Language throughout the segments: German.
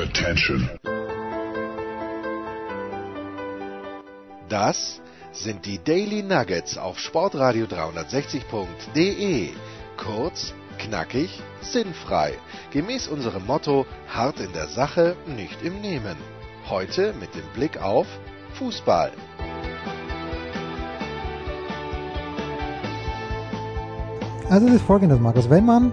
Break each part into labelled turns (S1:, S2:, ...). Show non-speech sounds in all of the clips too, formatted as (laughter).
S1: Attention.
S2: Das sind die Daily Nuggets auf Sportradio 360.de. Kurz, knackig, sinnfrei. Gemäß unserem Motto: hart in der Sache, nicht im Nehmen. Heute mit dem Blick auf Fußball.
S3: Also das ist folgendes, Markus. Wenn man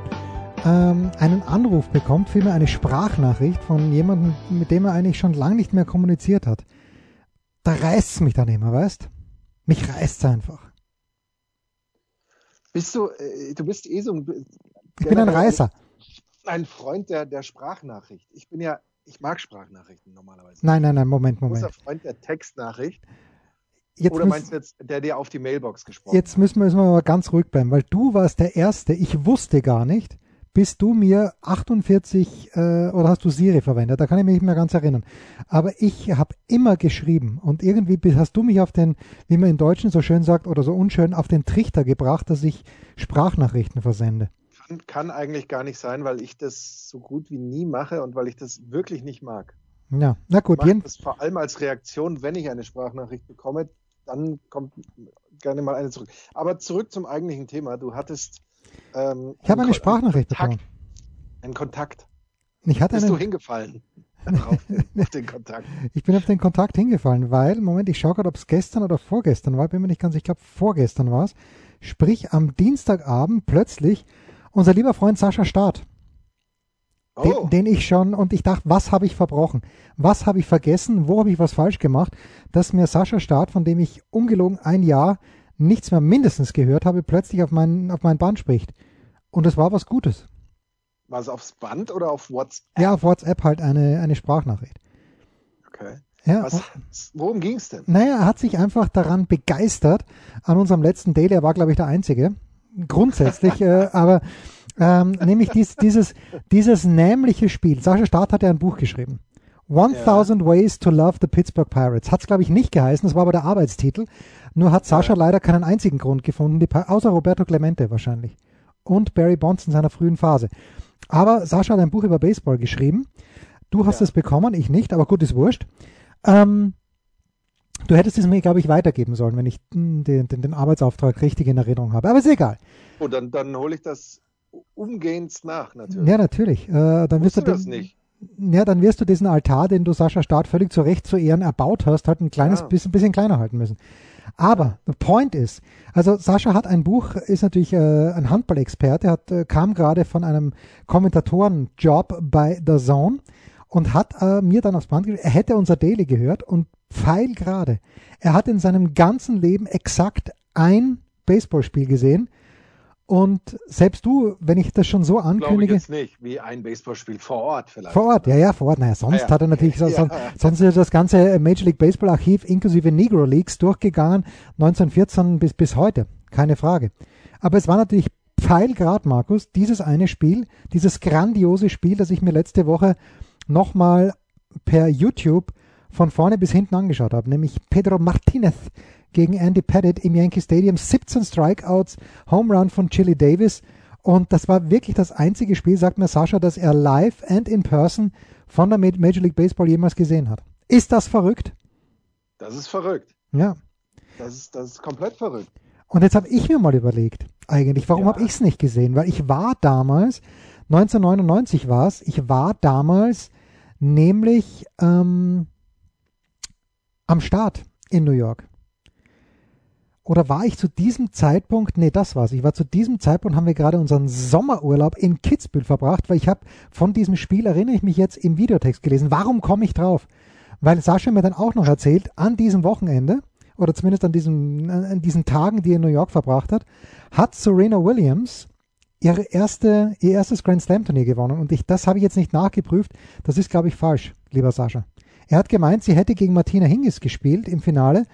S3: ähm, einen Anruf bekommt, vielmehr eine Sprachnachricht von jemandem, mit dem er eigentlich schon lange nicht mehr kommuniziert hat, da reißt es mich dann immer, weißt? Mich reißt es einfach.
S4: Bist du, äh, du bist eh so ein.
S3: Ich bin ein Reißer.
S4: Ein Freund der, der Sprachnachricht. Ich bin ja, ich mag Sprachnachrichten normalerweise.
S3: Nein, nein, nein, Moment, Moment.
S4: Großer Freund der Textnachricht.
S3: Jetzt
S4: Oder meinst du jetzt, der dir auf die Mailbox gesprochen
S3: Jetzt müssen wir, müssen wir mal ganz ruhig bleiben, weil du warst der Erste. Ich wusste gar nicht, bis du mir 48 äh, oder hast du Siri verwendet? Da kann ich mich nicht mehr ganz erinnern. Aber ich habe immer geschrieben und irgendwie hast du mich auf den, wie man in Deutschen so schön sagt oder so unschön, auf den Trichter gebracht, dass ich Sprachnachrichten versende.
S4: Kann, kann eigentlich gar nicht sein, weil ich das so gut wie nie mache und weil ich das wirklich nicht mag.
S3: Ja, na
S4: Ich
S3: gut,
S4: mache
S3: jeden,
S4: das vor allem als Reaktion, wenn ich eine Sprachnachricht bekomme, dann kommt gerne mal eine zurück. Aber zurück zum eigentlichen Thema. Du hattest ähm,
S3: ich habe eine Sprachnachricht
S4: Kontakt,
S3: bekommen.
S4: einen Kontakt.
S3: Ich hatte
S4: Bist du
S3: einen,
S4: hingefallen (laughs) darauf, auf den Kontakt?
S3: Ich bin auf den Kontakt hingefallen, weil, Moment, ich schaue gerade, ob es gestern oder vorgestern war, bin mir nicht ganz, ich glaube vorgestern war es. Sprich, am Dienstagabend plötzlich unser lieber Freund Sascha Staat, den,
S4: Oh,
S3: den ich schon, und ich dachte, was habe ich verbrochen? Was habe ich vergessen? Wo habe ich was falsch gemacht? Dass mir Sascha Staat, von dem ich ungelogen ein Jahr nichts mehr mindestens gehört habe, plötzlich auf mein, auf mein Band spricht. Und es war was Gutes.
S4: war es aufs Band oder auf WhatsApp?
S3: Ja, auf WhatsApp halt eine, eine Sprachnachricht.
S4: Okay.
S3: Ja,
S4: Was, worum ging es denn?
S3: Naja, er hat sich einfach daran begeistert an unserem letzten Daily. Er war, glaube ich, der Einzige. Grundsätzlich, (laughs) äh, aber ähm, nämlich dies, dieses, dieses nämliche Spiel. Sascha Staat hat ja ein Buch geschrieben. 1000 Ways to Love the Pittsburgh Pirates. Hat es, glaube ich, nicht geheißen. Das war aber der Arbeitstitel. Nur hat Sascha leider keinen einzigen Grund gefunden, außer Roberto Clemente wahrscheinlich. Und Barry Bonds in seiner frühen Phase. Aber Sascha hat ein Buch über Baseball geschrieben. Du hast
S4: Ja.
S3: es bekommen, ich nicht, aber gut, ist wurscht. Ähm, du hättest es mir, glaube ich, weitergeben sollen, wenn ich den, den, den Arbeitsauftrag richtig in Erinnerung habe. Aber ist egal.
S4: Oh, dann, dann hole ich das umgehend nach, natürlich.
S3: Ja, natürlich. Äh, dann wirst
S4: Wusste
S3: du
S4: das
S3: den,
S4: nicht.
S3: Ja, dann wirst du diesen Altar, den du Sascha Staat völlig zu Recht zu Ehren erbaut hast, halt ein kleines
S4: Ja.
S3: bisschen, bisschen kleiner halten müssen. Aber the point ist, also Sascha hat ein Buch, ist natürlich äh, ein Handballexperte, hat, äh, kam gerade von einem Kommentatorenjob bei The Zone und hat äh, mir dann aufs Band geschrieben, er hätte unser Daily gehört und pfeil gerade. Er hat in seinem ganzen Leben exakt ein Baseballspiel gesehen und selbst du, wenn ich das schon so
S4: Glaube ich
S3: ankündige,
S4: jetzt nicht, wie ein Baseballspiel vor Ort vielleicht.
S3: vor Ort, ja, ja, vor Ort. Naja, sonst
S4: Ah, ja.
S3: hat er natürlich, (laughs)
S4: Ja.
S3: son- sonst ist das ganze Major League Baseball Archiv inklusive Negro Leagues durchgegangen, 1914 bis, bis heute. Keine Frage. Aber es war natürlich pfeilgrad, Markus, dieses eine Spiel, dieses grandiose Spiel, das ich mir letzte Woche nochmal per YouTube von vorne bis hinten angeschaut habe, nämlich Pedro Martinez gegen Andy Pettit im Yankee Stadium, 17 Strikeouts, Home Run von Chili Davis und das war wirklich das einzige Spiel, sagt mir Sascha, das er live and in person von der Ma- Major League Baseball jemals gesehen hat. Ist das verrückt?
S4: Das ist verrückt.
S3: Ja.
S4: Das ist, das ist komplett verrückt.
S3: Und jetzt habe ich mir mal überlegt, eigentlich, warum
S4: Ja.
S3: habe ich es nicht gesehen? Weil ich war damals, 1999 war es, ich war damals nämlich ähm, am Start in New York. Oder war ich zu diesem Zeitpunkt, nee, das war's. Ich war zu diesem Zeitpunkt, haben wir gerade unseren Sommerurlaub in Kitzbühel verbracht, weil ich habe von diesem Spiel, erinnere ich mich jetzt, im Videotext gelesen. Warum komme ich drauf? Weil Sascha mir dann auch noch erzählt, an diesem Wochenende, oder zumindest an, diesem, an diesen Tagen, die er in New York verbracht hat, hat Serena Williams ihre erste, ihr erstes Grand Slam Turnier gewonnen. Und ich, das habe ich jetzt nicht nachgeprüft. Das ist, glaube ich, falsch, lieber Sascha. Er hat gemeint, sie hätte gegen Martina Hingis gespielt im Finale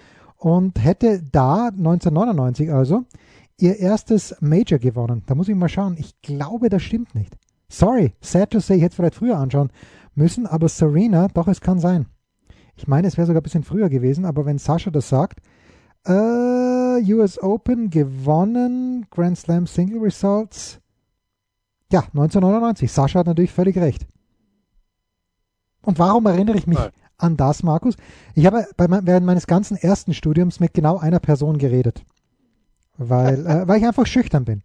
S3: und hätte da 1999 also ihr erstes Major gewonnen. Da muss ich mal schauen. Ich glaube, das stimmt nicht. Sorry, sad to say, ich hätte es vielleicht früher anschauen müssen, aber Serena, doch, es kann sein. Ich meine, es wäre sogar ein bisschen früher gewesen, aber wenn Sascha das sagt, äh, US Open gewonnen, Grand Slam Single Results. Ja, 1999. Sascha hat natürlich völlig recht. Und warum erinnere ich mich
S4: Nein.
S3: An das, Markus? Ich habe bei, während meines ganzen ersten Studiums mit genau einer Person geredet, weil, äh, weil ich einfach schüchtern bin.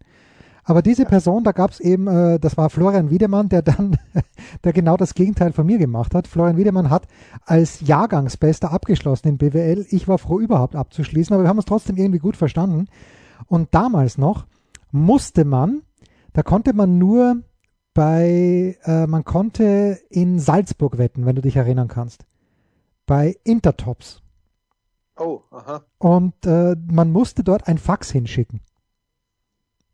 S3: Aber diese Person, da gab es eben, äh, das war Florian Wiedemann, der dann, (laughs) der genau das Gegenteil von mir gemacht hat. Florian Wiedemann hat als Jahrgangsbester abgeschlossen in BWL. Ich war froh, überhaupt abzuschließen, aber wir haben uns trotzdem irgendwie gut verstanden. Und damals noch musste man, da konnte man nur bei, äh, man konnte in Salzburg wetten, wenn du dich erinnern kannst. Bei Intertops.
S4: Oh, aha.
S3: Und äh, man musste dort ein Fax hinschicken.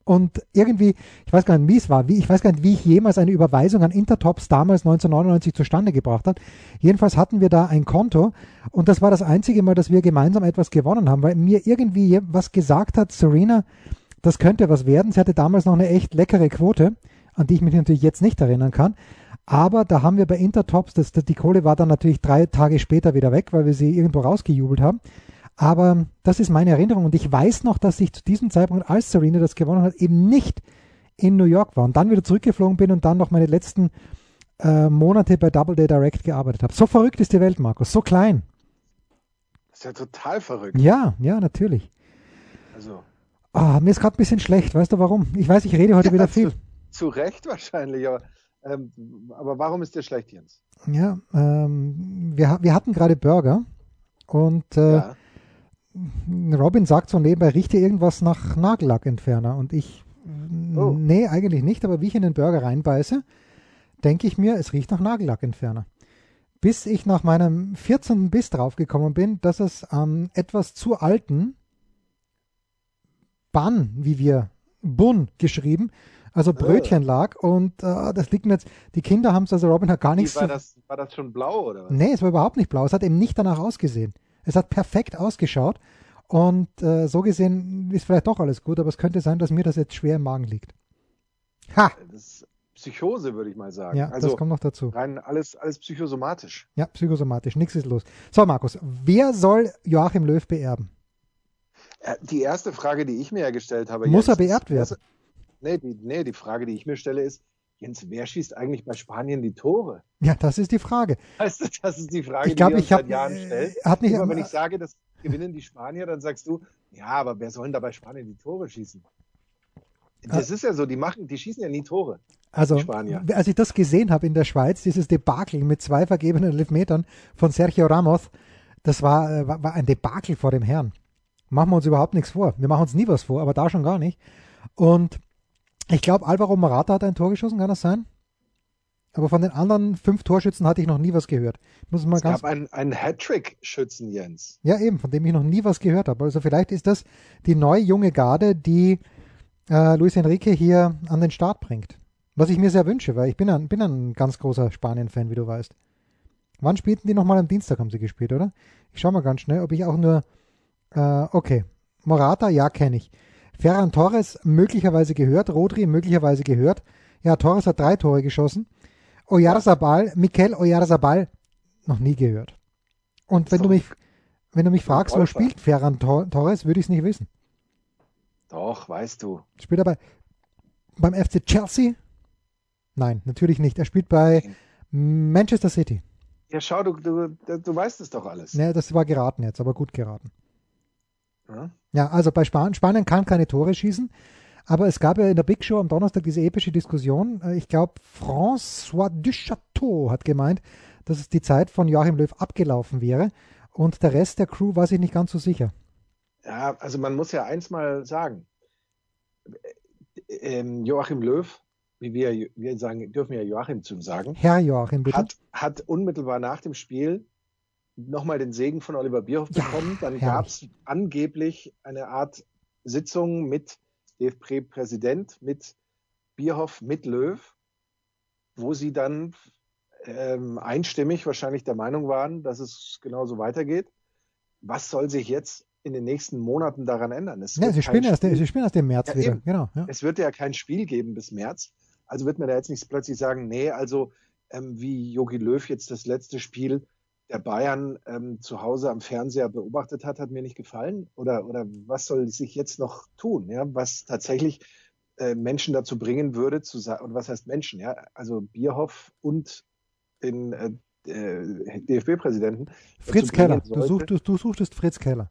S3: Und irgendwie, ich weiß gar nicht, wie es war, wie, ich weiß gar nicht, wie ich jemals eine Überweisung an Intertops damals 1999 zustande gebracht habe. Jedenfalls hatten wir da ein Konto und das war das einzige Mal, dass wir gemeinsam etwas gewonnen haben, weil mir irgendwie was gesagt hat, Serena, das könnte was werden. Sie hatte damals noch eine echt leckere Quote, an die ich mich natürlich jetzt nicht erinnern kann. Aber da haben wir bei Intertops, das, das, die Kohle war dann natürlich drei Tage später wieder weg, weil wir sie irgendwo rausgejubelt haben. Aber das ist meine Erinnerung und ich weiß noch, dass ich zu diesem Zeitpunkt, als Serena das gewonnen hat, eben nicht in New York war und dann wieder zurückgeflogen bin und dann noch meine letzten äh, Monate bei Double Day Direct gearbeitet habe. So verrückt ist die Welt, Markus, so klein.
S4: Das ist ja total verrückt.
S3: Ja, ja, natürlich.
S4: Also,
S3: Ah, mir ist gerade ein bisschen schlecht, weißt du warum? Ich weiß, ich rede heute wieder viel.
S4: Zu, zu Recht wahrscheinlich, aber, ähm, aber warum ist dir schlecht, Jens?
S3: Ja, ähm, wir, wir hatten gerade Burger und äh,
S4: ja.
S3: Robin sagt so nebenbei, riecht hier irgendwas nach Nagellackentferner und ich,
S4: Oh.
S3: nee, eigentlich nicht, aber wie ich in den Burger reinbeiße, denke ich mir, es riecht nach Nagellackentferner. Bis ich nach meinem 14. Biss draufgekommen bin, dass es am etwas zu alten Bun, wie wir Bun geschrieben, also Brötchen lag und äh, das liegt mir jetzt, die Kinder haben es, also Robin hat gar
S4: Wie,
S3: nichts
S4: war, das, war das schon blau oder was?
S3: Nee, es war überhaupt nicht blau. Es hat eben nicht danach ausgesehen. Es hat perfekt ausgeschaut. Und äh, so gesehen ist vielleicht doch alles gut, aber es könnte sein, dass mir das jetzt schwer im Magen liegt. Ha!
S4: Das ist Psychose, würde ich mal sagen.
S3: Ja,
S4: also
S3: das kommt noch dazu.
S4: rein alles, alles psychosomatisch.
S3: Ja, psychosomatisch. Nichts ist los. So, Markus, wer soll Joachim Löw beerben?
S4: Äh, Die erste Frage, die ich mir ja gestellt habe.
S3: Muss
S4: Jens,
S3: er beerbt werden?
S4: Nee die, nee, die Frage, die ich mir stelle, ist, Jens, wer schießt eigentlich bei Spanien die Tore?
S3: Ja, das ist die Frage.
S4: Weißt du, das ist die Frage,
S3: Ich glaube,
S4: die wir uns
S3: ich habe
S4: seit Jahren stellen.
S3: hat nicht
S4: Immer wenn ich sage, das gewinnen die Spanier, dann sagst du, ja, aber wer soll denn da bei Spanien die Tore schießen? Das ist ja so, die machen, die schießen ja nie Tore.
S3: also als ich das gesehen habe in der Schweiz, dieses Debakel mit zwei vergebenen Elfmetern von Sergio Ramos, das war, äh, war, war ein Debakel vor dem Herrn. Machen wir uns überhaupt nichts vor. Wir machen uns nie was vor, aber da schon gar nicht. Und ich glaube, Alvaro Morata hat ein Tor geschossen, kann das sein? Aber von den anderen fünf Torschützen hatte ich noch nie was gehört. Ich muss mal
S4: Es
S3: ganz
S4: gab einen, einen Hattrick-Schützen, Jens.
S3: Ja, eben, von dem ich noch nie was gehört habe. Also vielleicht ist das die neue junge Garde, die äh, Luis Enrique hier an den Start bringt. Was ich mir sehr wünsche, weil ich bin ein, bin ein ganz großer Spanien-Fan, wie du weißt. Wann spielten die nochmal am Dienstag, haben sie gespielt, oder? Ich schau mal ganz schnell, ob ich auch nur. Äh, okay. Morata, ja, kenne ich. Ferran Torres möglicherweise gehört, Rodri möglicherweise gehört. Ja, Torres hat drei Tore geschossen. Oyarzabal, Mikel Oyarzabal, noch nie gehört. Und wenn du mich, wenn du mich fragst, wo spielt Ferran Tor Torres, würde ich es nicht wissen.
S4: Doch, weißt du.
S3: Spielt er bei, beim FC Chelsea? Nein, natürlich nicht. Er spielt bei Manchester City.
S4: Ja, schau, du, du, du weißt es doch alles.
S3: Ne, das war geraten jetzt, aber gut geraten.
S4: Ja?
S3: Ja, also bei Spanien, Spanien kann keine Tore schießen, aber es gab ja in der Big Show am Donnerstag diese epische Diskussion. Äh, Ich glaube, François Duchateau hat gemeint, dass es die Zeit von Joachim Löw abgelaufen wäre und der Rest der Crew war sich nicht ganz so sicher.
S4: Ja, also man muss ja eins mal sagen. Ähm, Joachim Löw, wie wir, wir sagen, dürfen ja Joachim zu ihm sagen,
S3: Herr Joachim, bitte.
S4: hat, hat unmittelbar nach dem Spiel nochmal den Segen von Oliver Bierhoff
S3: Ja,
S4: bekommen. Dann
S3: herrlich.
S4: gab es angeblich eine Art Sitzung mit DFB-Präsident, mit Bierhoff, mit Löw, wo sie dann ähm, einstimmig wahrscheinlich der Meinung waren, dass es genauso weitergeht. Was soll sich jetzt in den nächsten Monaten daran ändern? Es,
S3: ja,
S4: wird
S3: sie spielen, erst, sie spielen erst im März
S4: Ja,
S3: wieder.
S4: eben.
S3: Genau. Ja.
S4: es wird ja kein Spiel geben bis März. Also wird man da jetzt nicht plötzlich sagen, nee, also ähm, wie Jogi Löw jetzt das letzte Spiel der Bayern ähm, zu Hause am Fernseher beobachtet hat, hat mir nicht gefallen. Oder, oder was soll sich jetzt noch tun, ja, was tatsächlich äh, Menschen dazu bringen würde, zu sagen, und was heißt Menschen, ja, also Bierhoff und den äh, äh, DFB-Präsidenten.
S3: Fritz Keller. Du, sucht, du, du suchtest Fritz Keller.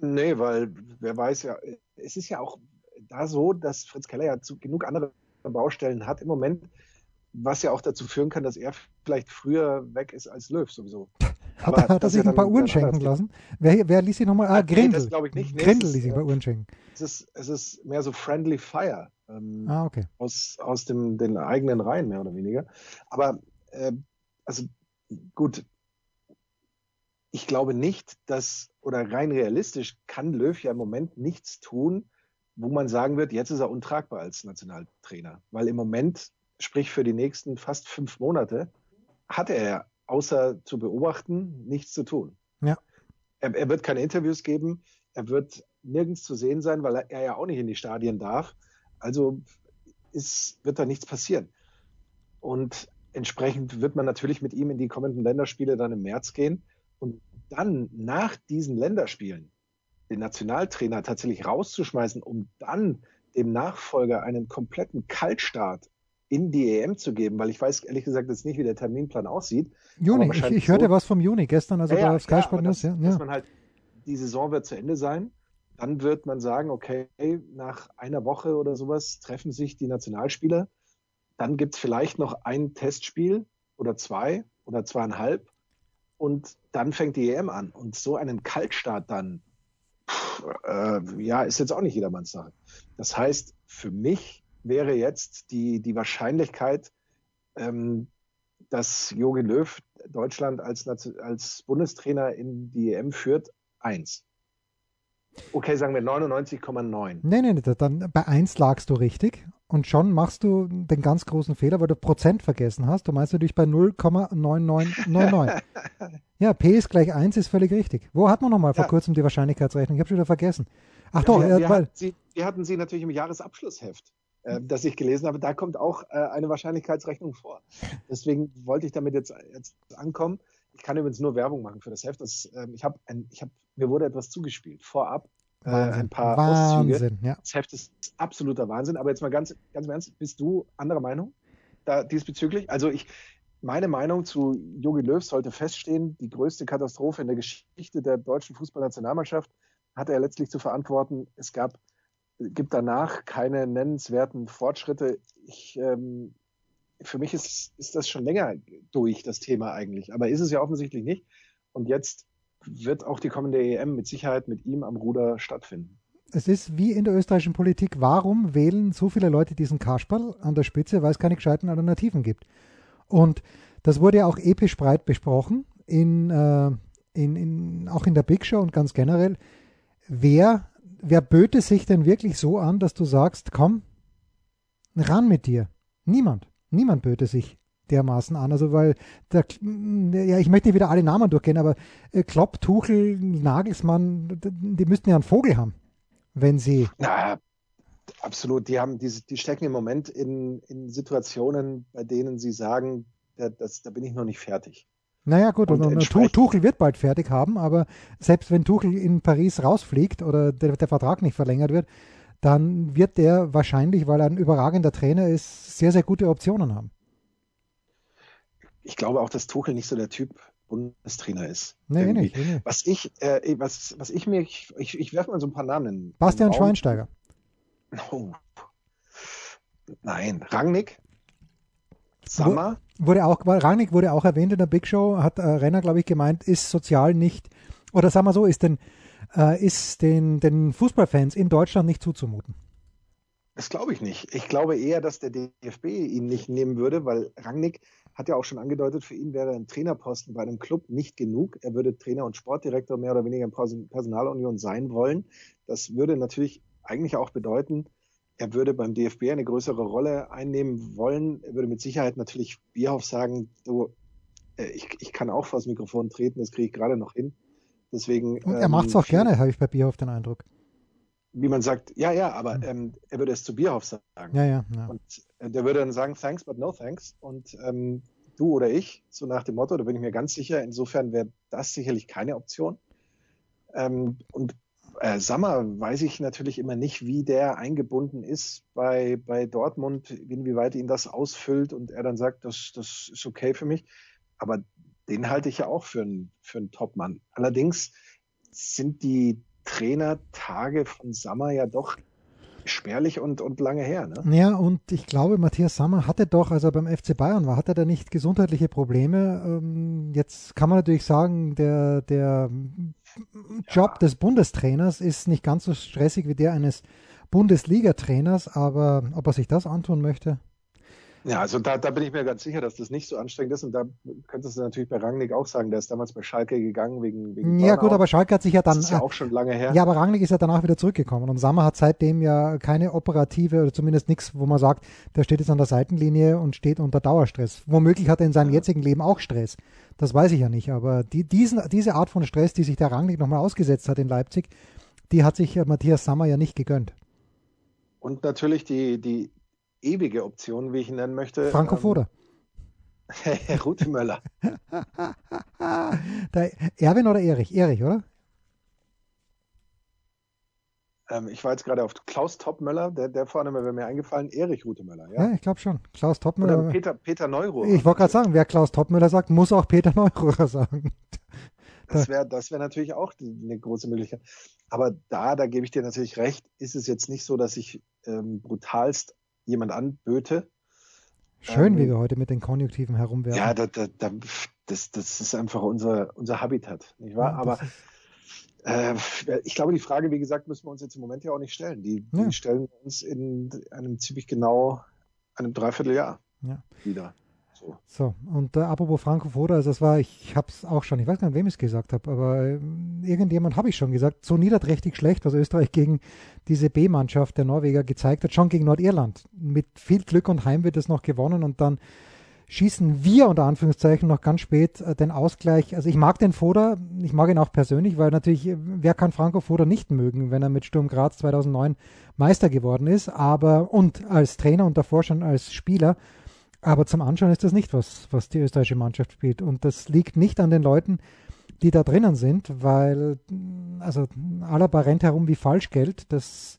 S4: Nee, weil wer weiß ja, es ist ja auch da so, dass Fritz Keller ja zu, genug andere Baustellen hat im Moment, was ja auch dazu führen kann, dass er vielleicht früher weg ist als Löw sowieso.
S3: Hat, er, hat er sich ein paar Uhren schenken lassen? Wer, wer ließ sich nochmal? Ah, Grindel. Nee, das
S4: glaube ich nicht.
S3: Nee, Grindel ließ sich ein paar Uhren schenken.
S4: Es ist, es ist mehr so Friendly Fire.
S3: Ähm, ah, okay.
S4: Aus, aus dem, den eigenen Reihen, mehr oder weniger. Aber, äh, also, gut. Ich glaube nicht, dass, oder rein realistisch kann Löw ja im Moment nichts tun, wo man sagen wird, jetzt ist er untragbar als Nationaltrainer. Weil im Moment, sprich für die nächsten fast fünf Monate, hat er außer zu beobachten nichts zu tun.
S3: Ja.
S4: Er, er wird keine Interviews geben, er wird nirgends zu sehen sein, weil er, er ja auch nicht in die Stadien darf. Also ist, wird da nichts passieren. Und entsprechend wird man natürlich mit ihm in die kommenden Länderspiele dann im März gehen und dann nach diesen Länderspielen den Nationaltrainer tatsächlich rauszuschmeißen, um dann dem Nachfolger einen kompletten Kaltstart in die EM zu geben, weil ich weiß ehrlich gesagt jetzt nicht, wie der Terminplan aussieht.
S3: Juni, ich, ich, hörte so, was vom Juni gestern, also ja, bei Sky Sport News.
S4: Ja, ja. Dass man halt, die Saison wird zu Ende sein, dann wird man sagen, okay, nach einer Woche oder sowas treffen sich die Nationalspieler, dann gibt es vielleicht noch ein Testspiel oder zwei oder zweieinhalb und dann fängt die EM an. Und so einen Kaltstart dann, pff, äh, ja, ist jetzt auch nicht jedermanns Sache. Das heißt, für mich wäre jetzt die, die Wahrscheinlichkeit, ähm, dass Jogi Löw Deutschland als, als Bundestrainer in die EM führt, eins. Okay, sagen wir 99,9.
S3: Nee, nee, nee, dann bei 1 lagst du richtig und schon machst du den ganz großen Fehler, weil du Prozent vergessen hast. Du meinst natürlich bei 0,9999. (laughs) ja, P ist gleich 1 ist völlig richtig. Wo hat man nochmal vor ja. kurzem die Wahrscheinlichkeitsrechnung? Ich habe schon wieder vergessen. Ach ja, doch,
S4: wir,
S3: äh,
S4: wir, hatten sie, wir hatten sie natürlich im Jahresabschlussheft äh, das ich gelesen habe, da kommt auch äh, eine Wahrscheinlichkeitsrechnung vor. (laughs) Deswegen wollte ich damit jetzt, jetzt ankommen. Ich kann übrigens nur Werbung machen für das Heft. Das, äh, ich habe ich hab, mir wurde etwas zugespielt vorab. Äh, ein paar
S3: Wahnsinn,
S4: Auszüge.
S3: Ja.
S4: Das Heft ist absoluter Wahnsinn. Aber jetzt mal ganz, ganz im Ernst, bist du anderer Meinung da diesbezüglich? Also ich, meine Meinung zu Jogi Löw sollte feststehen, die größte Katastrophe in der Geschichte der deutschen Fußballnationalmannschaft hat er letztlich zu verantworten. Es gab gibt danach keine nennenswerten Fortschritte. Ich, ähm, für mich ist, ist das schon länger durch, das Thema eigentlich. Aber ist es ja offensichtlich nicht. Und jetzt wird auch die kommende EM mit Sicherheit mit ihm am Ruder stattfinden.
S3: Es ist wie in der österreichischen Politik. Warum wählen so viele Leute diesen Kasperl an der Spitze, weil es keine gescheiten Alternativen gibt? Und das wurde ja auch episch breit besprochen, in, äh, in, in, auch in der Big Show und ganz generell. Wer wer böte sich denn wirklich so an, dass du sagst, komm, ran mit dir? Niemand. Niemand böte sich dermaßen an. Also weil der, ja, ich möchte nicht wieder alle Namen durchgehen, aber äh, Klopp, Tuchel, Nagelsmann, die müssten ja einen Vogel haben, wenn sie.
S4: Na, absolut. Die haben diese, die stecken im Moment in, in Situationen, bei denen sie sagen, da, das, da bin ich noch nicht fertig.
S3: Naja, gut, und, und, und Tuchel wird bald fertig haben, aber selbst wenn Tuchel in Paris rausfliegt oder der, der, Vertrag nicht verlängert wird, dann wird der wahrscheinlich, weil er ein überragender Trainer ist, sehr, sehr gute Optionen haben.
S4: Ich glaube auch, dass Tuchel nicht so der Typ Bundestrainer ist.
S3: Nee, nicht, nee.
S4: Was ich, äh, was, was ich mir, ich, ich, ich werfe mal so ein paar Namen in.
S3: Bastian Schweinsteiger.
S4: Oh. Nein, Rangnick. Sammer.
S3: Wurde auch, Rangnick wurde auch erwähnt in der Big Show, hat äh, Renner, glaube ich, gemeint, ist sozial nicht, oder sagen wir so, ist den, äh, ist den, den Fußballfans in Deutschland nicht zuzumuten.
S4: Das glaube ich nicht. Ich glaube eher, dass der DFB ihn nicht nehmen würde, weil Rangnick hat ja auch schon angedeutet, für ihn wäre ein Trainerposten bei einem Club nicht genug. Er würde Trainer und Sportdirektor mehr oder weniger in Personalunion sein wollen. Das würde natürlich eigentlich auch bedeuten, er würde beim DFB eine größere Rolle einnehmen wollen. Er würde mit Sicherheit natürlich Bierhoff sagen, du, äh, ich, ich kann auch vor das Mikrofon treten, das kriege ich gerade noch hin. Deswegen.
S3: Und er ähm, macht es auch gerne, habe ich bei Bierhoff den Eindruck.
S4: Wie man sagt, ja, ja, aber ähm, er würde es zu Bierhoff sagen.
S3: Ja, ja, ja.
S4: Und äh, der würde dann sagen, thanks, but no thanks. Und ähm, du oder ich, so nach dem Motto, da bin ich mir ganz sicher, insofern wäre das sicherlich keine Option. Ähm, und äh, Sammer weiß ich natürlich immer nicht, wie der eingebunden ist bei, bei Dortmund, inwieweit ihn das ausfüllt und er dann sagt, das, das ist okay für mich. Aber den halte ich ja auch für einen, für einen Top-Mann. Allerdings sind die Trainertage von Sammer ja doch spärlich und, und lange her. Ne?
S3: Ja, und ich glaube, Matthias Sammer hatte doch, als er beim FC Bayern war, hatte er da nicht gesundheitliche Probleme. Ähm, jetzt kann man natürlich sagen, der, der Job ja. des Bundestrainers ist nicht ganz so stressig wie der eines Bundesliga-Trainers, aber ob er sich das antun möchte?
S4: Ja, also da, da bin ich mir ganz sicher, dass das nicht so anstrengend ist. Und da könntest du natürlich bei Rangnick auch sagen, der ist damals bei Schalke gegangen wegen, wegen
S3: Ja, gut, aber Schalke hat sich ja dann.
S4: Das ist ja auch schon lange her.
S3: Ja, aber Rangnick ist ja danach wieder zurückgekommen. Und Sammer hat seitdem ja keine operative oder zumindest nichts, wo man sagt, der steht jetzt an der Seitenlinie und steht unter Dauerstress. Womöglich hat er in seinem ja. jetzigen Leben auch Stress. Das weiß ich ja nicht. Aber die, diesen, diese Art von Stress, die sich der Rangnick nochmal ausgesetzt hat in Leipzig, die hat sich Matthias Sammer ja nicht gegönnt.
S4: Und natürlich die, die ewige Option, wie ich ihn nennen möchte.
S3: Franco ähm, Foda. (laughs)
S4: Rudi Möller. (laughs)
S3: Erwin oder Erich? Erich, oder?
S4: Ähm, ich war jetzt gerade auf Klaus Topmöller, der, der vorne wäre mir eingefallen, Erich Rutemöller. Ja,
S3: ja ich glaube schon. Klaus Topmöller.
S4: Oder Peter, Peter Neuruhr.
S3: Ich wollte gerade sagen, wer Klaus Topmöller sagt, muss auch Peter (laughs) Neuruhr sagen.
S4: Das wäre das wär natürlich auch eine große Möglichkeit. Aber da, da gebe ich dir natürlich recht, ist es jetzt nicht so, dass ich ähm, brutalst jemand anböte.
S3: Schön, ähm, wie wir heute mit den Konjunktiven herumwerfen.
S4: Ja, da, da, da, das, das ist einfach unser, unser Habitat, nicht wahr? Ja, Aber äh, ich glaube, die Frage, wie gesagt, müssen wir uns jetzt im Moment ja auch nicht stellen. Die, ja. die stellen wir uns in einem ziemlich genau einem Dreivierteljahr ja. wieder.
S3: So, so und äh, apropos Franco Foda, also das war, ich, ich habe es auch schon, ich weiß gar nicht, wem ich es gesagt habe, aber äh, irgendjemand habe ich schon gesagt, so niederträchtig schlecht, was Österreich gegen diese B-Mannschaft der Norweger gezeigt hat, schon gegen Nordirland. Mit viel Glück und Heim wird es noch gewonnen und dann schießen wir unter Anführungszeichen noch ganz spät äh, den Ausgleich. Also ich mag den Foda, ich mag ihn auch persönlich, weil natürlich, äh, wer kann Franco Foda nicht mögen, wenn er mit Sturm Graz 2009 Meister geworden ist, aber und als Trainer und davor schon als Spieler. Aber zum Anschauen ist das nicht, was, was die österreichische Mannschaft spielt. Und das liegt nicht an den Leuten, die da drinnen sind, weil, also Alaba rennt herum wie Falschgeld. Das,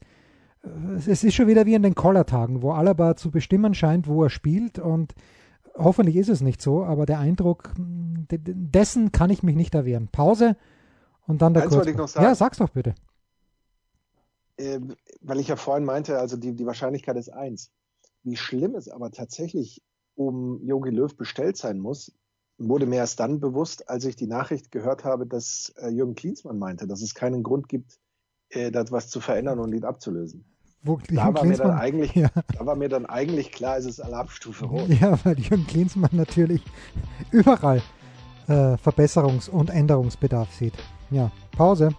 S3: äh, es ist schon wieder wie in den Kollertagen, wo Alaba zu bestimmen scheint, wo er spielt. Und hoffentlich ist es nicht so, aber der Eindruck, dessen kann ich mich nicht erwehren. Pause und dann der Eins wollte ich noch sagen. Ja, sag's doch bitte.
S4: Äh, weil ich ja vorhin meinte, also die, die Wahrscheinlichkeit ist eins. Wie schlimm es aber tatsächlich um Jogi Löw bestellt sein muss, wurde mir erst dann bewusst, als ich die Nachricht gehört habe, dass äh, Jürgen Klinsmann meinte, dass es keinen Grund gibt, äh, da was zu verändern und ihn abzulösen. Wo, da, war mir dann eigentlich, ja. da war mir dann eigentlich klar, es ist Alarmstufe rot.
S3: Ja, weil Jürgen Klinsmann natürlich überall äh, Verbesserungs- und Änderungsbedarf sieht. Ja, Pause.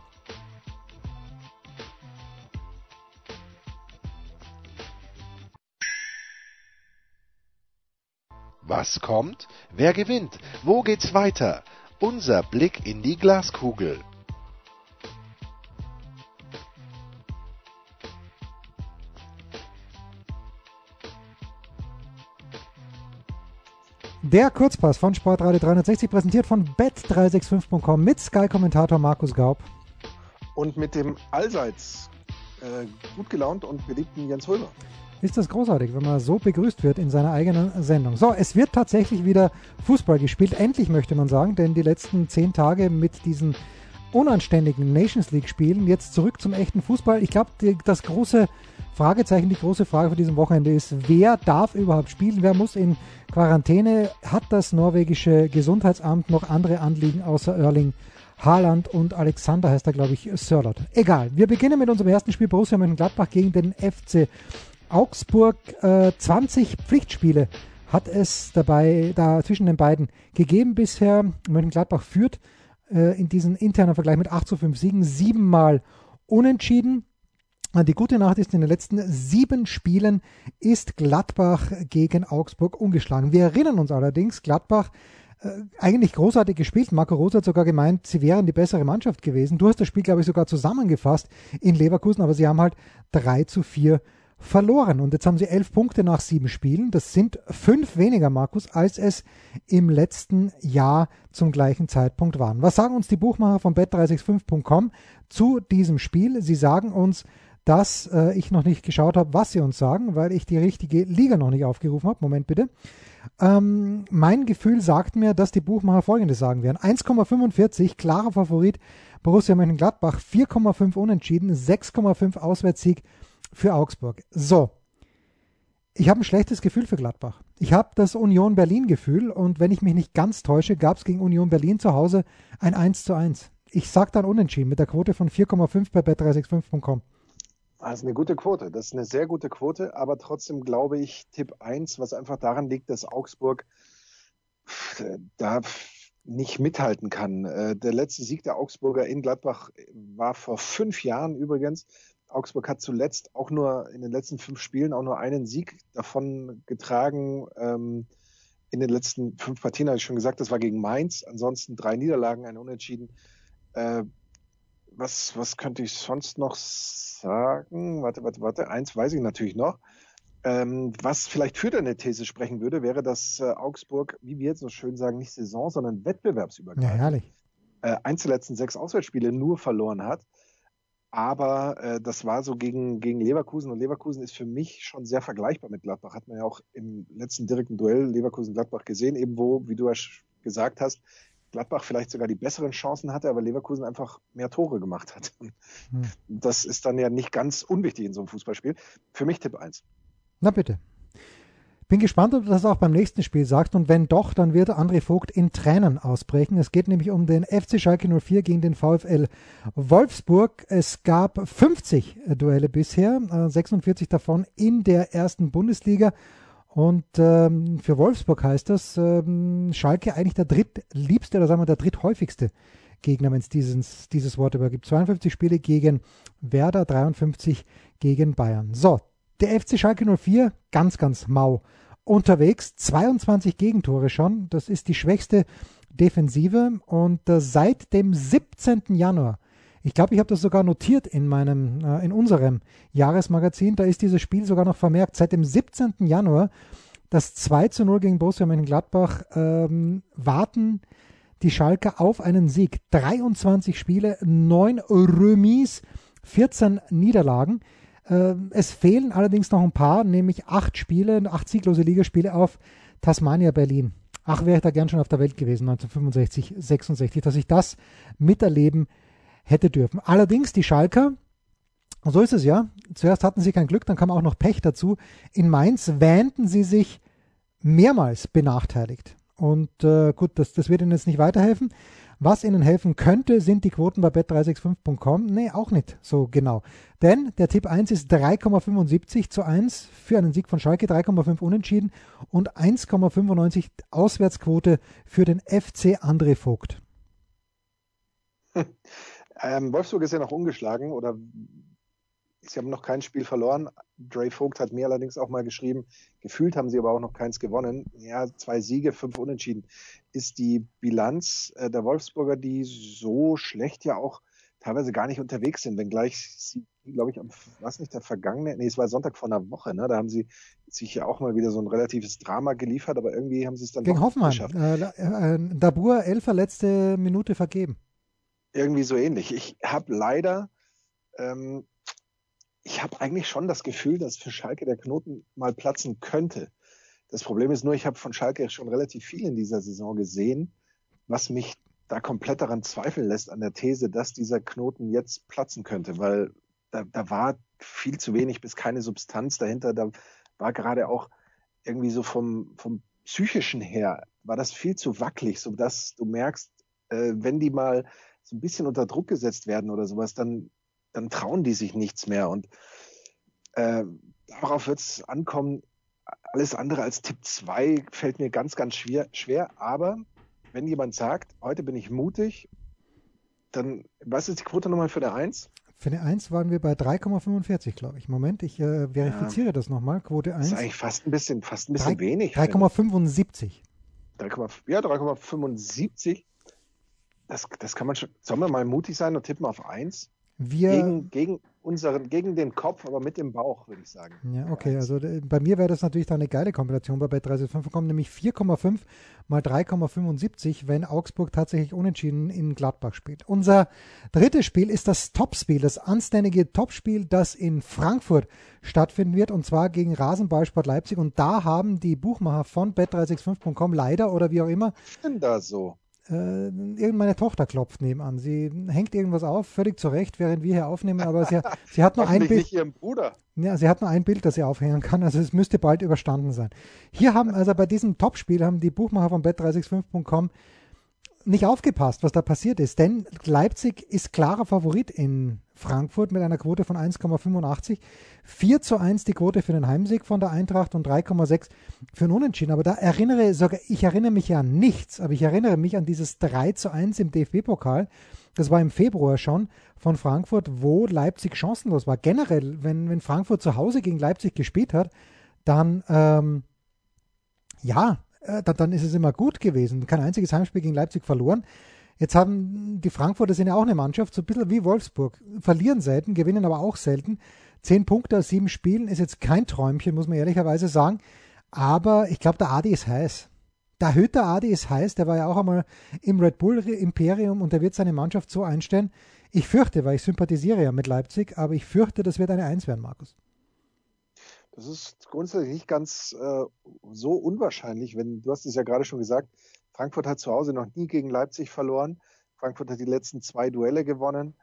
S2: Was kommt? Wer gewinnt? Wo geht's weiter? Unser Blick in die Glaskugel.
S3: Der Kurzpass von Sportradio 360 präsentiert von bet365.com mit Sky-Kommentator Markus Gaub.
S4: Und mit dem allseits äh, gut gelaunt und beliebten Jens Römer
S3: ist das großartig, wenn man so begrüßt wird in seiner eigenen Sendung. So, es wird tatsächlich wieder Fußball gespielt. Endlich möchte man sagen, denn die letzten zehn Tage mit diesen unanständigen Nations League-Spielen jetzt zurück zum echten Fußball. Ich glaube, das große Fragezeichen, die große Frage für diesem Wochenende ist, wer darf überhaupt spielen? Wer muss in Quarantäne? Hat das norwegische Gesundheitsamt noch andere Anliegen außer Erling? Haaland und Alexander heißt er, glaube ich, Sörlot. Egal. Wir beginnen mit unserem ersten Spiel Borussia Mönchengladbach gegen den FC Augsburg äh, 20 Pflichtspiele hat es dabei da zwischen den beiden gegeben bisher. Mönchengladbach führt äh, in diesem internen Vergleich mit 8 zu 5 Siegen siebenmal unentschieden. Die gute Nachricht ist, in den letzten sieben Spielen ist Gladbach gegen Augsburg ungeschlagen. Wir erinnern uns allerdings, Gladbach äh, eigentlich großartig gespielt. Marco Rose hat sogar gemeint, sie wären die bessere Mannschaft gewesen. Du hast das Spiel, glaube ich, sogar zusammengefasst in Leverkusen, aber sie haben halt 3 zu 4 verloren. Und jetzt haben sie elf Punkte nach sieben Spielen. Das sind fünf weniger, Markus, als es im letzten Jahr zum gleichen Zeitpunkt waren. Was sagen uns die Buchmacher von bet365.com zu diesem Spiel? Sie sagen uns, dass äh, ich noch nicht geschaut habe, was sie uns sagen, weil ich die richtige Liga noch nicht aufgerufen habe. Moment bitte. Ähm, mein Gefühl sagt mir, dass die Buchmacher folgendes sagen werden. 1,45, klarer Favorit Borussia Mönchengladbach, 4,5 Unentschieden, 6,5 Auswärtssieg für Augsburg. So, ich habe ein schlechtes Gefühl für Gladbach. Ich habe das Union Berlin Gefühl und wenn ich mich nicht ganz täusche, gab es gegen Union Berlin zu Hause ein 1 zu 1. Ich sage dann unentschieden mit der Quote von 4,5 bei bet365.com.
S4: Das ist eine gute Quote. Das ist eine sehr gute Quote, aber trotzdem glaube ich Tipp 1, was einfach daran liegt, dass Augsburg da nicht mithalten kann. Äh, der letzte Sieg der Augsburger in Gladbach war vor fünf Jahren übrigens. Augsburg hat zuletzt auch nur in den letzten fünf Spielen auch nur einen Sieg davon getragen. Ähm, in den letzten fünf Partien habe ich schon gesagt, das war gegen Mainz. Ansonsten drei Niederlagen, ein Unentschieden. Äh, was, was könnte ich sonst noch sagen? Warte, warte, warte. Eins weiß ich natürlich noch. Ähm, was vielleicht für deine These sprechen würde, wäre, dass äh, Augsburg, wie wir jetzt so schön sagen, nicht Saison, sondern wettbewerbsübergreifend
S3: ja, herrlich.
S4: Äh, eins der letzten sechs Auswärtsspiele nur verloren hat. Aber äh, das war so gegen, gegen Leverkusen und Leverkusen ist für mich schon sehr vergleichbar mit Gladbach. Hat man ja auch im letzten direkten Duell Leverkusen-Gladbach gesehen, eben wo, wie du ja gesagt hast, Gladbach vielleicht sogar die besseren Chancen hatte, aber Leverkusen einfach mehr Tore gemacht hat. Hm. Das ist dann ja nicht ganz unwichtig in so einem Fußballspiel. Für mich Tipp 1.
S3: Na bitte. Bin gespannt, ob du das auch beim nächsten Spiel sagst. Und wenn doch, dann wird André Vogt in Tränen ausbrechen. Es geht nämlich um den FC Schalke 04 gegen den VfL Wolfsburg. Es gab 50 Duelle bisher, 46 äh, davon in der ersten Bundesliga. Und ähm, für Wolfsburg heißt das, ähm, Schalke eigentlich der drittliebste oder sagen wir der dritthäufigste Gegner, wenn es dieses, dieses Wort übergibt. 52 Spiele gegen Werder, 53 gegen Bayern. So, der FC Schalke 04, ganz, ganz mau unterwegs. 22 Gegentore schon. Das ist die schwächste Defensive. Und äh, seit dem 17. Januar ich glaube, ich habe das sogar notiert in meinem, äh, in unserem Jahresmagazin. Da ist dieses Spiel sogar noch vermerkt. Seit dem 17. Januar das 2 zu 0 gegen Borussia Mönchengladbach ähm, warten die Schalker auf einen Sieg. 23 Spiele, 9 Remis, 14 Niederlagen. Äh, es fehlen allerdings noch ein paar, nämlich 8 Spiele, 8 sieglose Ligaspiele auf Tasmania Berlin. Ach, wäre ich da gern schon auf der Welt gewesen, 1965, 66, dass ich das miterleben hätte dürfen. Allerdings die Schalker, so ist es ja, zuerst hatten sie kein Glück, dann kam auch noch Pech dazu. In Mainz wähnten sie sich mehrmals benachteiligt. Und äh, gut, das, das wird ihnen jetzt nicht weiterhelfen. Was ihnen helfen könnte, sind die Quoten bei bet365.com. Nee, auch nicht so genau. Denn der Tipp 1 ist 3,75 zu 1 für einen Sieg von Schalke, 3,5 unentschieden und 1,95 Auswärtsquote für den FC André Vogt. (laughs)
S4: Ähm, Wolfsburg ist ja noch ungeschlagen oder sie haben noch kein Spiel verloren. Dre Vogt hat mir allerdings auch mal geschrieben, gefühlt haben sie aber auch noch keins gewonnen. Ja, zwei Siege, fünf Unentschieden ist die Bilanz äh, der Wolfsburger, die so schlecht ja auch teilweise gar nicht unterwegs sind, wenngleich sie, glaube ich, am, was nicht der vergangene, nee, es war Sonntag vor einer Woche, ne? Da haben sie sich ja auch mal wieder so ein relatives Drama geliefert, aber irgendwie haben sie es dann
S3: Gegen Hoffmann. geschafft. Äh, äh, Dabur elfer letzte Minute vergeben
S4: irgendwie so ähnlich. Ich habe leider, ähm, ich habe eigentlich schon das Gefühl, dass für Schalke der Knoten mal platzen könnte. Das Problem ist nur, ich habe von Schalke schon relativ viel in dieser Saison gesehen, was mich da komplett daran zweifeln lässt an der These, dass dieser Knoten jetzt platzen könnte, weil da, da war viel zu wenig bis keine Substanz dahinter. Da war gerade auch irgendwie so vom, vom psychischen her, war das viel zu wackelig, so dass du merkst, äh, wenn die mal so ein bisschen unter Druck gesetzt werden oder sowas, dann, dann trauen die sich nichts mehr. Und äh, darauf wird es ankommen. Alles andere als Tipp 2 fällt mir ganz, ganz schwer, schwer. Aber wenn jemand sagt, heute bin ich mutig, dann, was ist die Quote nochmal für der 1?
S3: Für eine 1 waren wir bei 3,45, glaube ich. Moment, ich äh, verifiziere ja. das nochmal. Quote 1.
S4: Das ist eigentlich fast ein bisschen, fast ein bisschen 3, wenig.
S3: 3,75.
S4: Ja, 3,75 das, das kann man schon. Sollen wir mal mutig sein und tippen auf 1?
S3: Wir,
S4: gegen, gegen unseren, gegen den Kopf, aber mit dem Bauch, würde ich sagen.
S3: Ja, okay. Also bei mir wäre das natürlich dann eine geile Kombination, weil bei 365 kommen nämlich 4,5 mal 3,75, wenn Augsburg tatsächlich unentschieden in Gladbach spielt. Unser drittes Spiel ist das Topspiel, das anständige Topspiel, das in Frankfurt stattfinden wird und zwar gegen Rasenballsport Leipzig und da haben die Buchmacher von bet365.com leider oder wie auch immer.
S4: Was denn da so?
S3: Äh, irgendeine Tochter klopft nebenan. Sie hängt irgendwas auf, völlig zurecht, während wir hier aufnehmen, aber sie, sie hat nur ein Bild. Ja, sie hat nur ein Bild, das sie aufhängen kann, also es müsste bald überstanden sein. Hier haben, also bei diesem Topspiel haben die Buchmacher von bet365.com nicht aufgepasst, was da passiert ist, denn Leipzig ist klarer Favorit in Frankfurt mit einer Quote von 1,85. 4 zu 1 die Quote für den Heimsieg von der Eintracht und 3,6 für den Unentschieden. Aber da erinnere sogar, ich erinnere mich ja an nichts, aber ich erinnere mich an dieses 3 zu 1 im DFB-Pokal. Das war im Februar schon von Frankfurt, wo Leipzig chancenlos war. Generell, wenn, wenn Frankfurt zu Hause gegen Leipzig gespielt hat, dann ähm, ja, äh, dann ist es immer gut gewesen. Kein einziges Heimspiel gegen Leipzig verloren. Jetzt haben die Frankfurter sind ja auch eine Mannschaft, so ein bisschen wie Wolfsburg. Verlieren selten, gewinnen aber auch selten. Zehn Punkte aus sieben Spielen ist jetzt kein Träumchen, muss man ehrlicherweise sagen. Aber ich glaube, der Adi ist heiß. Der Hütter Adi ist heiß, der war ja auch einmal im Red Bull Imperium und der wird seine Mannschaft so einstellen. Ich fürchte, weil ich sympathisiere ja mit Leipzig, aber ich fürchte, das wird eine Eins werden, Markus.
S4: Das ist grundsätzlich nicht ganz äh, so unwahrscheinlich, wenn du hast es ja gerade schon gesagt, Frankfurt hat zu Hause noch nie gegen Leipzig verloren. Frankfurt hat die letzten zwei Duelle gewonnen.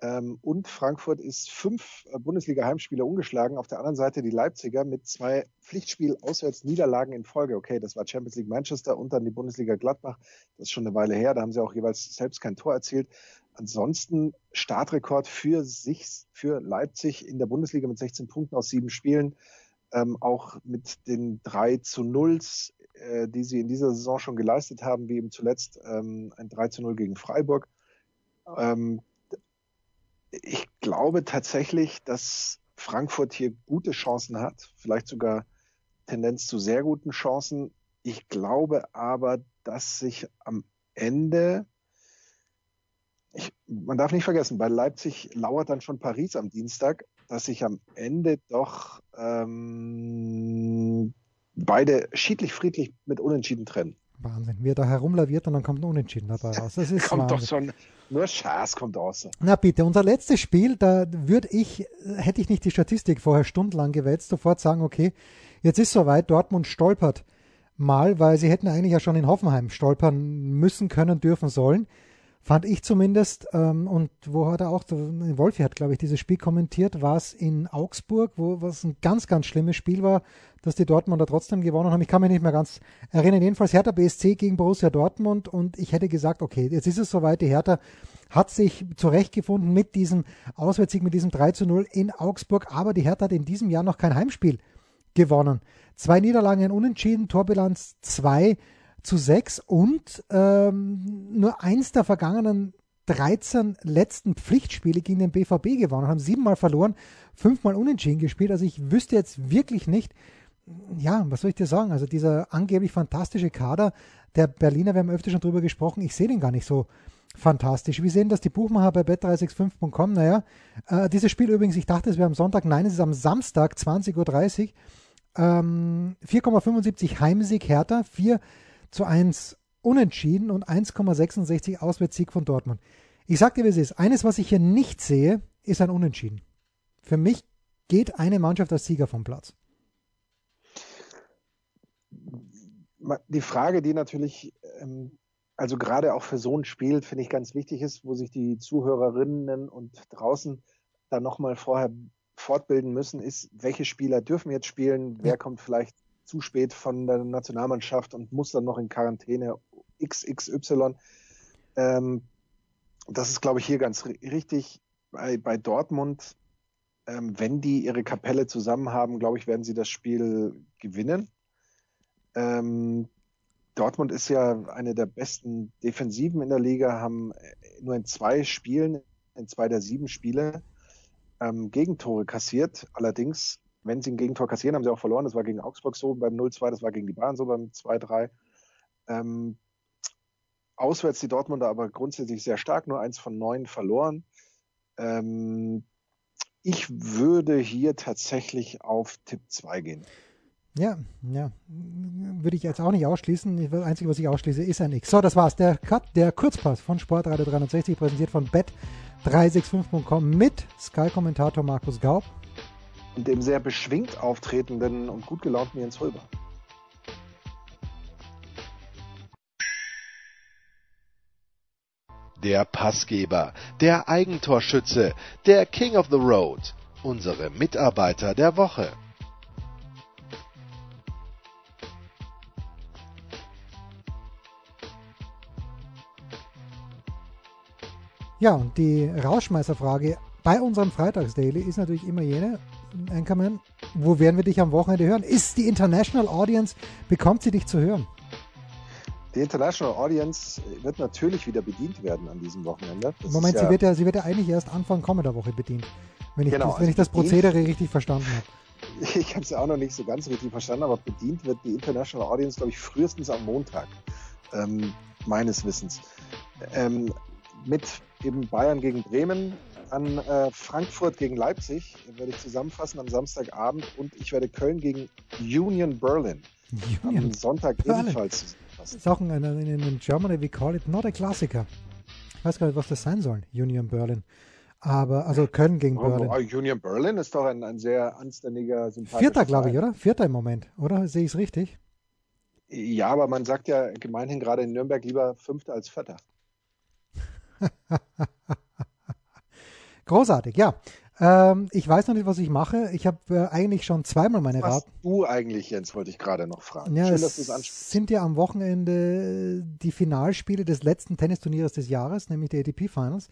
S4: Ähm, und Frankfurt ist fünf äh, Bundesliga-Heimspiele ungeschlagen. Auf der anderen Seite die Leipziger mit zwei Pflichtspiel-Auswärtsniederlagen in Folge. Okay, das war Champions League Manchester und dann die Bundesliga Gladbach. Das ist schon eine Weile her. Da haben sie auch jeweils selbst kein Tor erzielt. Ansonsten Startrekord für sich, für Leipzig in der Bundesliga mit 16 Punkten aus sieben Spielen. Ähm, auch mit den drei zu Nulls, äh, die sie in dieser Saison schon geleistet haben, wie eben zuletzt ähm, ein 3 zu 0 gegen Freiburg. Ähm, ich glaube tatsächlich, dass Frankfurt hier gute Chancen hat, vielleicht sogar Tendenz zu sehr guten Chancen. Ich glaube aber, dass sich am Ende ich, man darf nicht vergessen, bei Leipzig lauert dann schon Paris am Dienstag, dass sich am Ende doch ähm, beide schiedlich-friedlich mit Unentschieden trennen.
S3: Wahnsinn. Wie er da herumlaviert und dann kommt ein Unentschieden dabei raus. Das ist (laughs)
S4: kommt
S3: Wahnsinn.
S4: doch schon, nur Schaß kommt raus.
S3: Na bitte, unser letztes Spiel, da würde ich, hätte ich nicht die Statistik vorher stundenlang gewälzt, sofort sagen, okay, jetzt ist soweit, Dortmund stolpert mal, weil sie hätten eigentlich ja schon in Hoffenheim stolpern müssen, können, dürfen, sollen. Fand ich zumindest, ähm, und wo hat er auch, Wolfi hat, glaube ich, dieses Spiel kommentiert, war es in Augsburg, wo was ein ganz, ganz schlimmes Spiel war, dass die Dortmunder trotzdem gewonnen haben. Ich kann mich nicht mehr ganz erinnern. Jedenfalls Hertha BSC gegen Borussia Dortmund und ich hätte gesagt, okay, jetzt ist es soweit, die Hertha hat sich zurechtgefunden mit diesem Auswärtssieg, mit diesem 3 zu 0 in Augsburg, aber die Hertha hat in diesem Jahr noch kein Heimspiel gewonnen. Zwei Niederlagen, Unentschieden, Torbilanz 2 zu 6 und ähm, nur eins der vergangenen 13 letzten Pflichtspiele gegen den BVB gewonnen, haben siebenmal verloren, fünfmal unentschieden gespielt. Also ich wüsste jetzt wirklich nicht, ja, was soll ich dir sagen? Also dieser angeblich fantastische Kader der Berliner, wir haben öfter schon drüber gesprochen, ich sehe den gar nicht so fantastisch. Wie sehen das die Buchmacher bei bet365.com? Naja, äh, dieses Spiel übrigens, ich dachte, es wäre am Sonntag, nein, es ist am Samstag, 20.30 Uhr. Ähm, 4,75 Heimsieg Hertha, 4 zu 1 unentschieden und 1,66 Auswärtssieg von Dortmund. Ich sag dir, wie es ist. Eines, was ich hier nicht sehe, ist ein Unentschieden. Für mich geht eine Mannschaft als Sieger vom Platz.
S4: Die Frage, die natürlich, ähm, also gerade auch für so ein Spiel, finde ich ganz wichtig ist, wo sich die Zuhörerinnen und draußen dann nochmal vorher fortbilden müssen, ist, welche Spieler dürfen jetzt spielen, wer kommt vielleicht zu spät von der Nationalmannschaft und muss dann noch in Quarantäne XXY. Ähm, das ist, glaube ich, hier ganz richtig. Bei, bei Dortmund, ähm, wenn die ihre Kapelle zusammen haben, glaube ich, werden sie das Spiel gewinnen. Ähm, Dortmund ist ja eine der besten Defensiven in der Liga, haben nur in zwei Spielen, in zwei der sieben Spiele, ähm, Gegentore kassiert. Allerdings wenn sie ein Gegentor kassieren, haben sie auch verloren. Das war gegen Augsburg so beim 0-2, das war gegen die Bayern so beim 2-3. Ähm, auswärts die Dortmunder aber grundsätzlich sehr stark, nur eins von neun verloren. Ähm, Ich würde hier tatsächlich auf Tipp 2 gehen.
S3: Ja, ja. Würde ich jetzt auch nicht ausschließen. Das Einzige, was ich ausschließe, ist ein X. So, das war's. Der Cut, der Kurzpass von Sportradio 360, präsentiert von bet365.com mit Sky-Kommentator Markus Gaub.
S4: Und dem sehr beschwingt auftretenden und gut gelaunten Jens Hulber.
S2: Der Passgeber, der Eigentorschütze, der King of the Road, unsere Mitarbeiter der Woche.
S3: Ja, und die Rauschmeißerfrage bei unserem Freitagsdaily ist natürlich immer jene, Anchorman, wo werden wir dich am Wochenende hören? Ist die International Audience, bekommt sie dich zu hören?
S4: Die International Audience wird natürlich wieder bedient werden an diesem Wochenende.
S3: Das Moment, ja sie, wird ja, sie wird ja eigentlich erst Anfang kommender Woche bedient, wenn ich, genau, das, wenn also ich das Prozedere richtig verstanden habe. (laughs)
S4: Ich habe es ja auch noch nicht so ganz richtig verstanden, aber bedient wird die International Audience, glaube ich, frühestens am Montag, ähm, meines Wissens. Ähm, mit eben Bayern gegen Bremen, an äh, Frankfurt gegen Leipzig werde ich zusammenfassen am Samstagabend und ich werde Köln gegen Union Berlin Union am Sonntag Berlin. ebenfalls zusammenfassen.
S3: Das ist auch in, in, in Germany, we call it not a Klassiker. Ich weiß gar nicht, was das sein soll, Union Berlin. Aber, also Köln gegen Berlin.
S4: Oh, Union Berlin ist doch ein, ein sehr anständiger,
S3: sympathischer Vierter, glaube ich, oder? Vierter im Moment, oder? Sehe ich es richtig?
S4: Ja, aber man sagt ja gemeinhin gerade in Nürnberg lieber Fünfter als Vierter. (laughs)
S3: Großartig, ja. Ähm, ich weiß noch nicht, was ich mache. Ich habe äh, eigentlich schon zweimal meine
S4: Was Rat. du eigentlich, Jens, wollte ich gerade noch fragen.
S3: Ja, Schön, dass du es ansprichst. sind ja am Wochenende die Finalspiele des letzten Tennisturnieres des Jahres, nämlich die ATP Finals.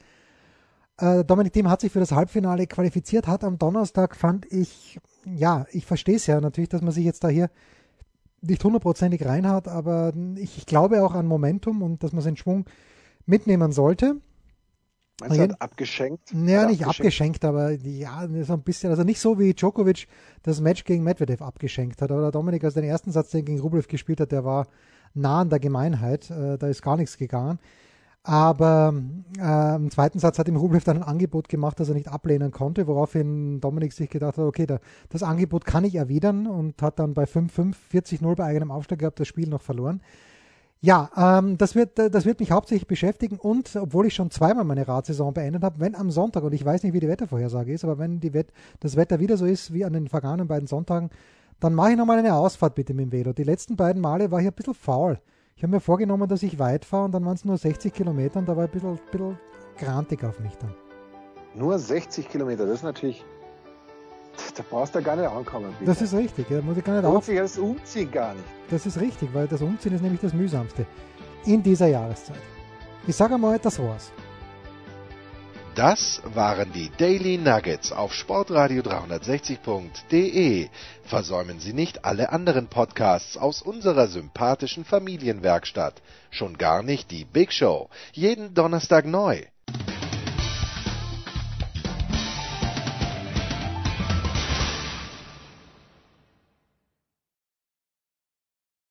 S3: Äh, Dominik Thiem hat sich für das Halbfinale qualifiziert, hat am Donnerstag, fand ich, ja, ich verstehe es ja natürlich, dass man sich jetzt da hier nicht hundertprozentig reinhat, aber ich, ich glaube auch an Momentum und dass man seinen Schwung mitnehmen sollte.
S4: Meinst du, hat abgeschenkt?
S3: Ja, nicht abgeschenkt, aber ja, so ein bisschen, also nicht so wie Djokovic das Match gegen Medvedev abgeschenkt hat. Aber Dominik, also den ersten Satz, den gegen Rublev gespielt hat, der war nah an der Gemeinheit. Äh, da ist gar nichts gegangen. Aber äh, im zweiten Satz hat ihm Rublev dann ein Angebot gemacht, das er nicht ablehnen konnte, woraufhin Dominik sich gedacht hat, okay, da, das Angebot kann ich erwidern und hat dann bei 5-5, 40-0 bei eigenem Aufschlag gehabt, das Spiel noch verloren. Ja, ähm, das, wird, äh, das wird mich hauptsächlich beschäftigen und obwohl ich schon zweimal meine Radsaison beendet habe, wenn am Sonntag, und ich weiß nicht, wie die Wettervorhersage ist, aber wenn die Wett das Wetter wieder so ist wie an den vergangenen beiden Sonntagen, dann mache ich nochmal eine Ausfahrt bitte mit dem Velo. Die letzten beiden Male war ich ein bisschen faul. Ich habe mir vorgenommen, dass ich weit fahre und dann waren es nur 60 Kilometer und da war ein bisschen, bisschen grantig auf mich dann.
S4: Nur 60 Kilometer, das ist natürlich da brauchst du gar nicht ankommen.
S3: Bitte. Das ist richtig, da muss ich gar nicht
S4: Lohnt sich das Umziehen gar nicht.
S3: Das ist richtig, weil das Umziehen ist nämlich das mühsamste in dieser Jahreszeit. Ich sage einmal, das war's.
S2: Das waren die Daily Nuggets auf Sportradio 360.de. Versäumen Sie nicht alle anderen Podcasts aus unserer sympathischen Familienwerkstatt. Schon gar nicht die Big Show. Jeden Donnerstag neu.